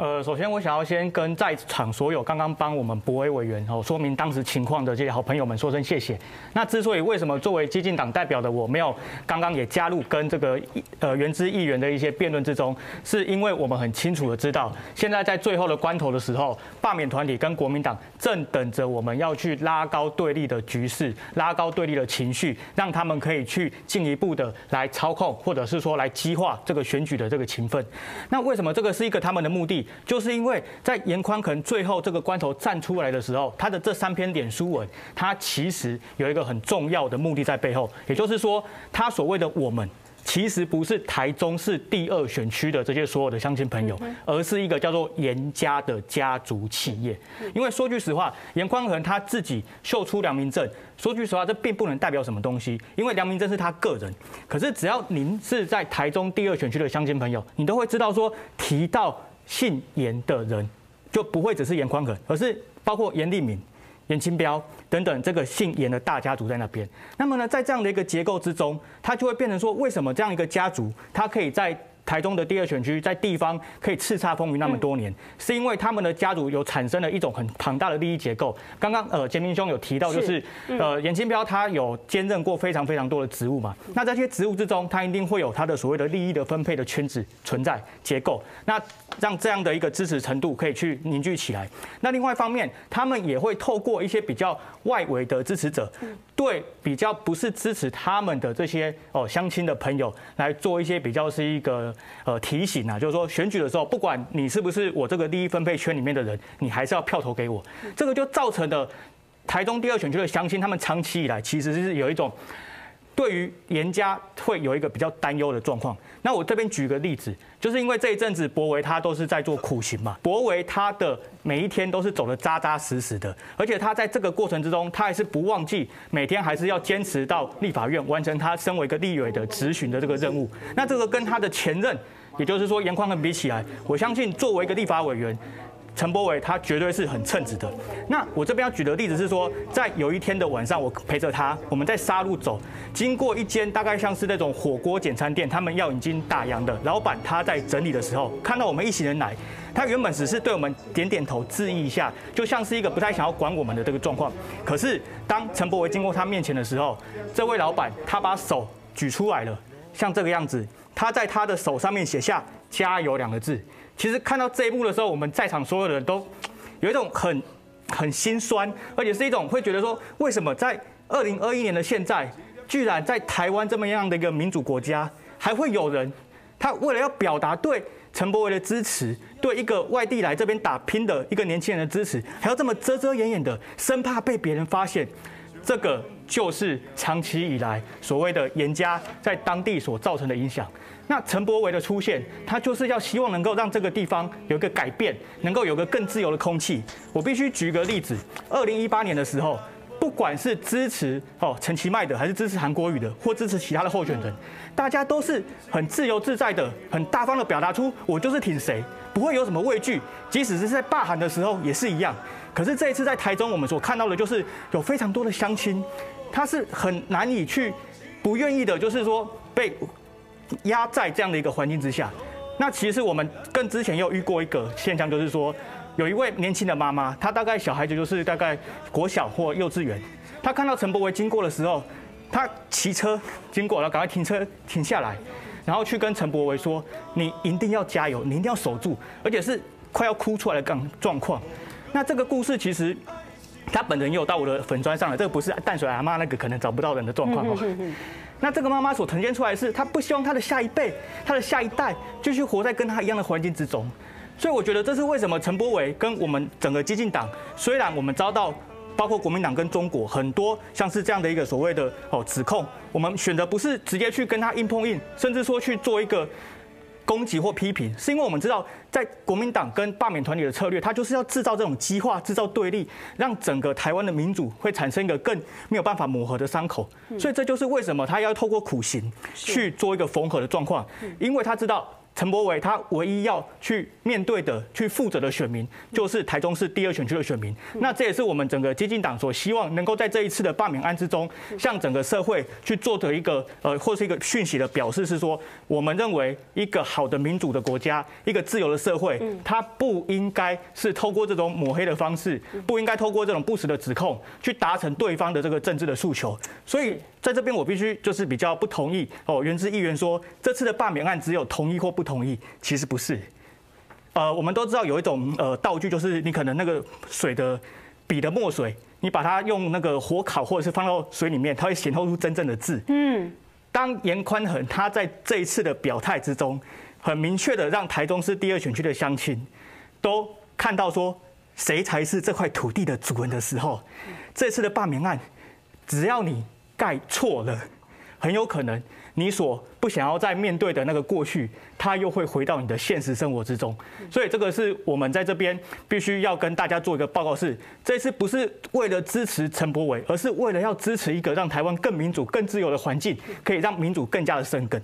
呃，首先我想要先跟在场所有刚刚帮我们博维委员哦说明当时情况的这些好朋友们说声谢谢。那之所以为什么作为激进党代表的我没有刚刚也加入跟这个呃原之议员的一些辩论之中，是因为我们很清楚的知道，现在在最后的关头的时候，罢免团体跟国民党正等着我们要去拉高对立的局势，拉高对立的情绪，让他们可以去进一步的来操控，或者是说来激化这个选举的这个情分。那为什么这个是一个他们的目的？就是因为在严宽可能最后这个关头站出来的时候，他的这三篇脸书文，他其实有一个很重要的目的在背后，也就是说，他所谓的我们，其实不是台中市第二选区的这些所有的乡亲朋友，而是一个叫做严家的家族企业。因为说句实话，严宽恒他自己秀出良民证，说句实话，这并不能代表什么东西，因为良民证是他个人。可是只要您是在台中第二选区的乡亲朋友，你都会知道说提到。姓严的人就不会只是严宽恒，而是包括严立敏、严清标等等这个姓严的大家族在那边。那么呢，在这样的一个结构之中，它就会变成说，为什么这样一个家族，它可以在台中的第二选区在地方可以叱咤风云那么多年，是因为他们的家族有产生了一种很庞大的利益结构。刚刚呃，杰明兄有提到，就是呃，严清标他有兼任过非常非常多的职务嘛。那这些职务之中，他一定会有他的所谓的利益的分配的圈子存在结构。那让这样的一个支持程度可以去凝聚起来。那另外一方面，他们也会透过一些比较外围的支持者，对比较不是支持他们的这些哦相亲的朋友来做一些比较是一个。呃，提醒啊，就是说选举的时候，不管你是不是我这个利益分配圈里面的人，你还是要票投给我。这个就造成的台中第二选区的相亲，他们长期以来其实是有一种对于严家会有一个比较担忧的状况。那我这边举个例子，就是因为这一阵子博维他都是在做苦行嘛，博维他的每一天都是走得扎扎实实的，而且他在这个过程之中，他还是不忘记每天还是要坚持到立法院完成他身为一个立委的质询的这个任务。那这个跟他的前任，也就是说严宽恒比起来，我相信作为一个立法委员。陈柏伟他绝对是很称职的。那我这边要举的例子是说，在有一天的晚上，我陪着他，我们在沙路走，经过一间大概像是那种火锅简餐店，他们要已经打烊的老板他在整理的时候，看到我们一行人来，他原本只是对我们点点头致意一下，就像是一个不太想要管我们的这个状况。可是当陈柏伟经过他面前的时候，这位老板他把手举出来了，像这个样子，他在他的手上面写下“加油”两个字。其实看到这一幕的时候，我们在场所有的人都 有一种很很心酸，而且是一种会觉得说，为什么在二零二一年的现在，居然在台湾这么样的一个民主国家，还会有人他为了要表达对陈柏惟的支持，对一个外地来这边打拼的一个年轻人的支持，还要这么遮遮掩掩的，生怕被别人发现，这个就是长期以来所谓的严家在当地所造成的影响。那陈柏维的出现，他就是要希望能够让这个地方有一个改变，能够有个更自由的空气。我必须举个例子，二零一八年的时候，不管是支持哦陈其迈的，还是支持韩国瑜的，或支持其他的候选人，大家都是很自由自在的，很大方的表达出我就是挺谁，不会有什么畏惧。即使是在罢韩的时候也是一样。可是这一次在台中，我们所看到的就是有非常多的乡亲，他是很难以去不愿意的，就是说被。压在这样的一个环境之下，那其实我们跟之前又遇过一个现象，就是说有一位年轻的妈妈，她大概小孩子就是大概国小或幼稚园，她看到陈伯维经过的时候，她骑车经过了，赶快停车停下来，然后去跟陈伯维说：“你一定要加油，你一定要守住，而且是快要哭出来的状状况。”那这个故事其实他本人也有到我的粉砖上了，这个不是淡水阿妈那个可能找不到人的状况哦。那这个妈妈所呈现出来的是，她不希望她的下一辈、她的下一代继续活在跟她一样的环境之中，所以我觉得这是为什么陈柏伟跟我们整个激进党，虽然我们遭到包括国民党跟中国很多像是这样的一个所谓的哦指控，我们选择不是直接去跟他硬碰硬，甚至说去做一个。攻击或批评，是因为我们知道，在国民党跟罢免团体的策略，它就是要制造这种激化、制造对立，让整个台湾的民主会产生一个更没有办法磨合的伤口。所以这就是为什么他要透过苦行去做一个缝合的状况，因为他知道陈柏伟他唯一要去面对的、去负责的选民，就是台中市第二选区的选民。那这也是我们整个基进党所希望能够在这一次的罢免案之中，向整个社会去做的一个呃，或是一个讯息的表示，是说，我们认为一个好的民主的国家，一个自由的社会，它不应该是透过这种抹黑的方式，不应该透过这种不实的指控去达成对方的这个政治的诉求。所以在这边，我必须就是比较不同意哦，原之议员说这次的罢免案只有同意或不同。意，其实不是。呃，我们都知道有一种呃道具，就是你可能那个水的笔的墨水，你把它用那个火烤，或者是放到水里面，它会显透出真正的字。嗯。当严宽恒他在这一次的表态之中，很明确的让台中市第二选区的乡亲都看到说，谁才是这块土地的主人的时候，这次的罢免案，只要你盖错了，很有可能。你所不想要再面对的那个过去，它又会回到你的现实生活之中。所以这个是我们在这边必须要跟大家做一个报告：是这次不是为了支持陈柏伟，而是为了要支持一个让台湾更民主、更自由的环境，可以让民主更加的生根。